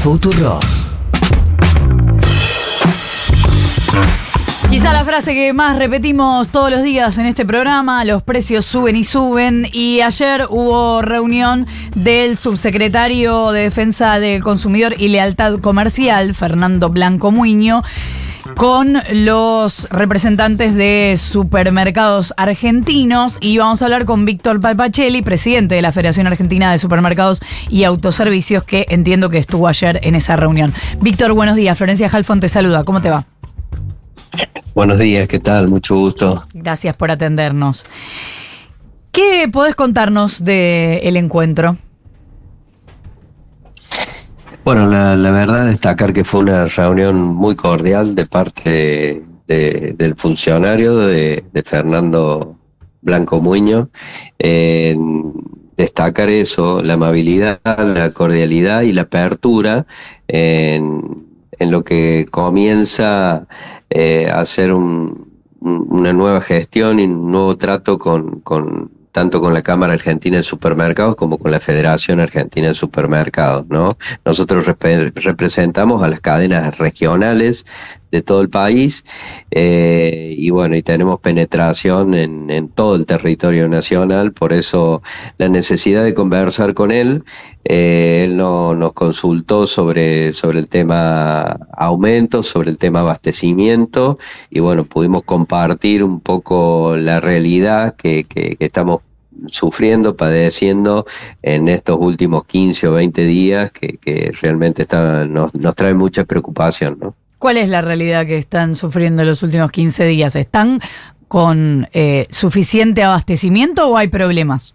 Futuro. Quizá la frase que más repetimos todos los días en este programa, los precios suben y suben, y ayer hubo reunión del subsecretario de Defensa del Consumidor y Lealtad Comercial, Fernando Blanco Muño, con los representantes de supermercados argentinos y vamos a hablar con Víctor Palpacelli, presidente de la Federación Argentina de Supermercados y Autoservicios, que entiendo que estuvo ayer en esa reunión. Víctor, buenos días. Florencia Halfon te saluda. ¿Cómo te va? Buenos días, ¿qué tal? Mucho gusto. Gracias por atendernos. ¿Qué podés contarnos del encuentro? Bueno, la, verdad destacar que fue una reunión muy cordial de parte del funcionario de, Fernando Blanco Muño. destacar eso, la amabilidad, la cordialidad y la apertura en, en lo que comienza eh, hacer una nueva gestión y un nuevo trato con, con, tanto con la Cámara Argentina de Supermercados como con la Federación Argentina de Supermercados, ¿no? Nosotros representamos a las cadenas regionales de todo el país eh, y bueno, y tenemos penetración en, todo el territorio nacional, por eso la necesidad de conversar con él, eh, él no, nos consultó sobre, sobre el tema aumentos, sobre el tema abastecimiento y bueno, pudimos compartir un poco la realidad que, que, que estamos sufriendo, padeciendo en estos últimos 15 o 20 días que, que realmente está, nos, nos trae mucha preocupación, ¿no? ¿Cuál es la realidad que están sufriendo los últimos 15 días? ¿Están con eh, suficiente abastecimiento o hay problemas?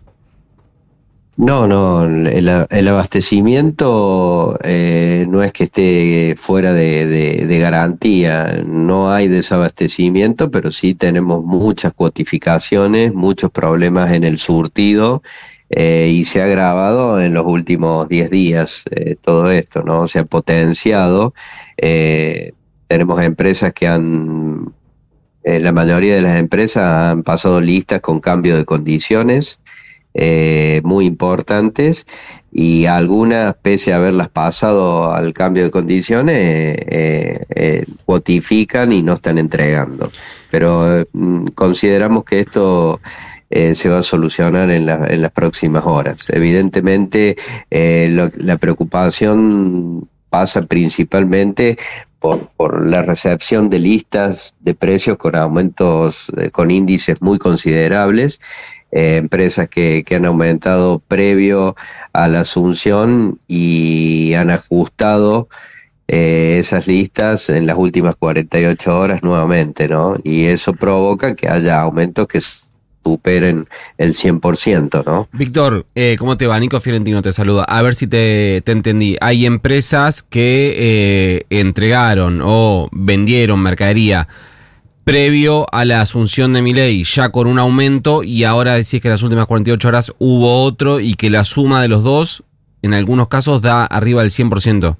No, no, el, abastecimiento eh, no es que esté fuera de, garantía, no hay desabastecimiento, pero sí tenemos muchas cuotificaciones, muchos problemas en el surtido eh, y se ha agravado en los últimos 10 días todo esto, ¿no? Se ha potenciado. Eh, tenemos empresas que han, eh, la mayoría de las empresas han pasado listas con cambio de condiciones eh, muy importantes y algunas, pese a haberlas pasado al cambio de condiciones, eh, cuotifican y no están entregando. Pero mm, consideramos que esto... se va a solucionar en, en, las próximas horas. Evidentemente, la preocupación pasa principalmente por, por, la recepción de listas de precios con aumentos, eh, con índices muy considerables, eh, empresas que, que, han aumentado previo a la asunción y han ajustado eh, esas listas en las últimas 48 horas nuevamente, ¿no? Y eso provoca que haya aumentos que superen el 100%, ¿no? Víctor, eh, ¿cómo te va? Nico Fiorentino te saluda. A ver si te, te entendí. Hay empresas que eh, entregaron o vendieron mercadería previo a la asunción de mi ley, ya con un aumento, y ahora decís que en las últimas 48 horas hubo otro y que la suma de los dos, en algunos casos, da arriba del 100%.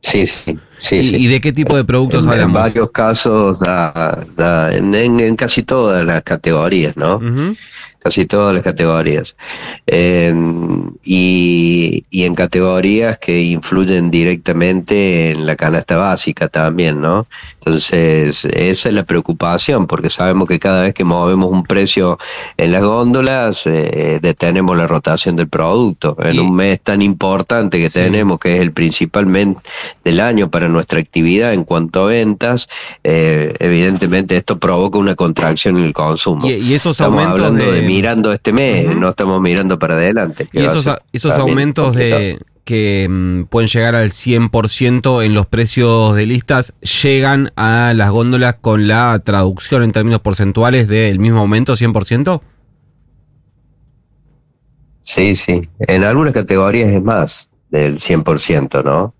Sí, sí. Sí, ¿Y, de qué tipo de productos en, hablamos? En varios casos, da, da en, casi todas las categorías, ¿no? Casi todas las categorías. y, y, en categorías que influyen directamente en la canasta básica también, ¿no? Entonces, esa es la preocupación, porque sabemos que cada vez que movemos un precio en las góndolas, eh, detenemos la rotación del producto. En un mes tan importante que tenemos, que es el principal mes del año para nuestra actividad en cuanto a ventas, eh, evidentemente esto provoca una contracción en el consumo. Y, esos aumentos de mirando este mes, no estamos mirando para adelante. Y esos, esos aumentos de que mm, pueden llegar al 100% en los precios de listas, llegan a las góndolas con la traducción en términos porcentuales del mismo aumento, 100%? Sí, sí. En algunas categorías es más del 100%, ¿no?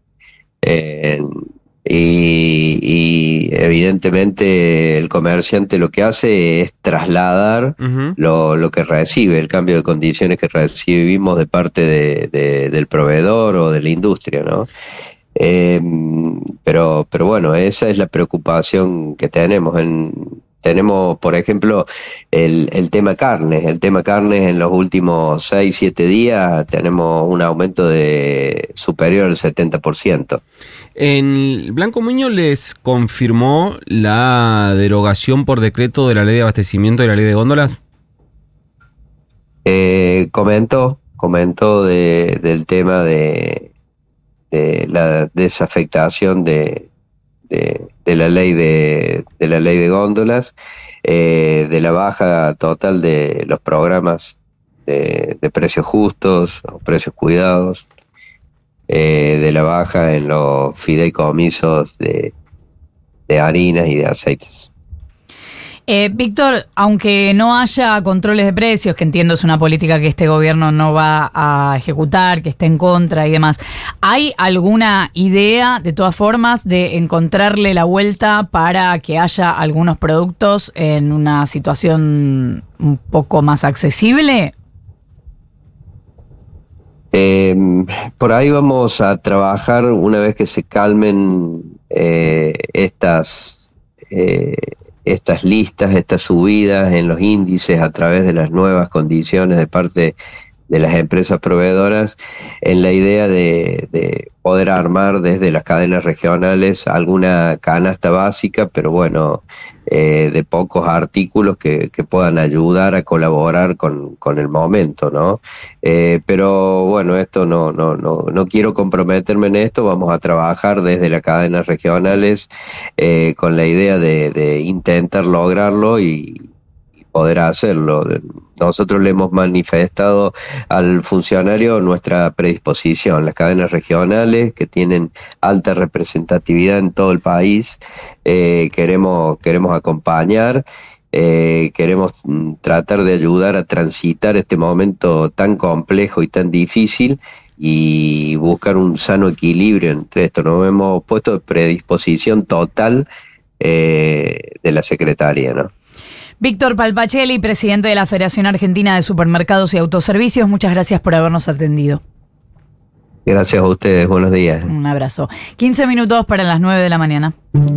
y, evidentemente el comerciante lo que hace es trasladar lo, lo, que recibe, el cambio de condiciones que recibimos de parte de, del proveedor o de la industria, ¿no? Eh, pero, pero bueno, esa es la preocupación que tenemos. En, tenemos, por ejemplo, el, el tema carnes. El tema carnes en los últimos 6, 7 días tenemos un aumento de superior al 70%. En Blanco Muñoz les confirmó la derogación por decreto de la ley de abastecimiento y la ley de góndolas. Eh, comentó, comentó de, del tema de, de la desafectación de, de, de la ley de, de, la ley de góndolas, eh, de la baja total de los programas de, de precios justos o precios cuidados, eh, de la baja en los fideicomisos de, de harinas y de aceites. Eh, Víctor, aunque no haya controles de precios, que entiendo es una política que este gobierno no va a ejecutar, que está en contra y demás, ¿hay alguna idea, de todas formas, de encontrarle la vuelta para que haya algunos productos en una situación un poco más accesible? Eh, por ahí vamos a trabajar una vez que se calmen eh, estas eh, estas listas, estas subidas en los índices a través de las nuevas condiciones de parte de las empresas proveedoras, en la idea de, de poder armar desde las cadenas regionales alguna canasta básica, pero bueno, eh, de pocos artículos que, que, puedan ayudar a colaborar con, con el momento, ¿no? Eh, pero bueno, esto no, no, no, no quiero comprometerme en esto, vamos a trabajar desde las cadenas regionales eh, con la idea de, de intentar lograrlo y, poder hacerlo. Nosotros le hemos manifestado al funcionario nuestra predisposición, las cadenas regionales que tienen alta representatividad en todo el país, eh, queremos, queremos acompañar. Eh, queremos mm, tratar de ayudar a transitar este momento tan complejo y tan difícil y buscar un sano equilibrio entre esto. Nos hemos puesto predisposición total eh, de la secretaria, ¿no? Víctor Palpacelli, presidente de la Federación Argentina de Supermercados y Autoservicios, muchas gracias por habernos atendido. Gracias a ustedes, buenos días. Un abrazo. 15 minutos para las 9 de la mañana.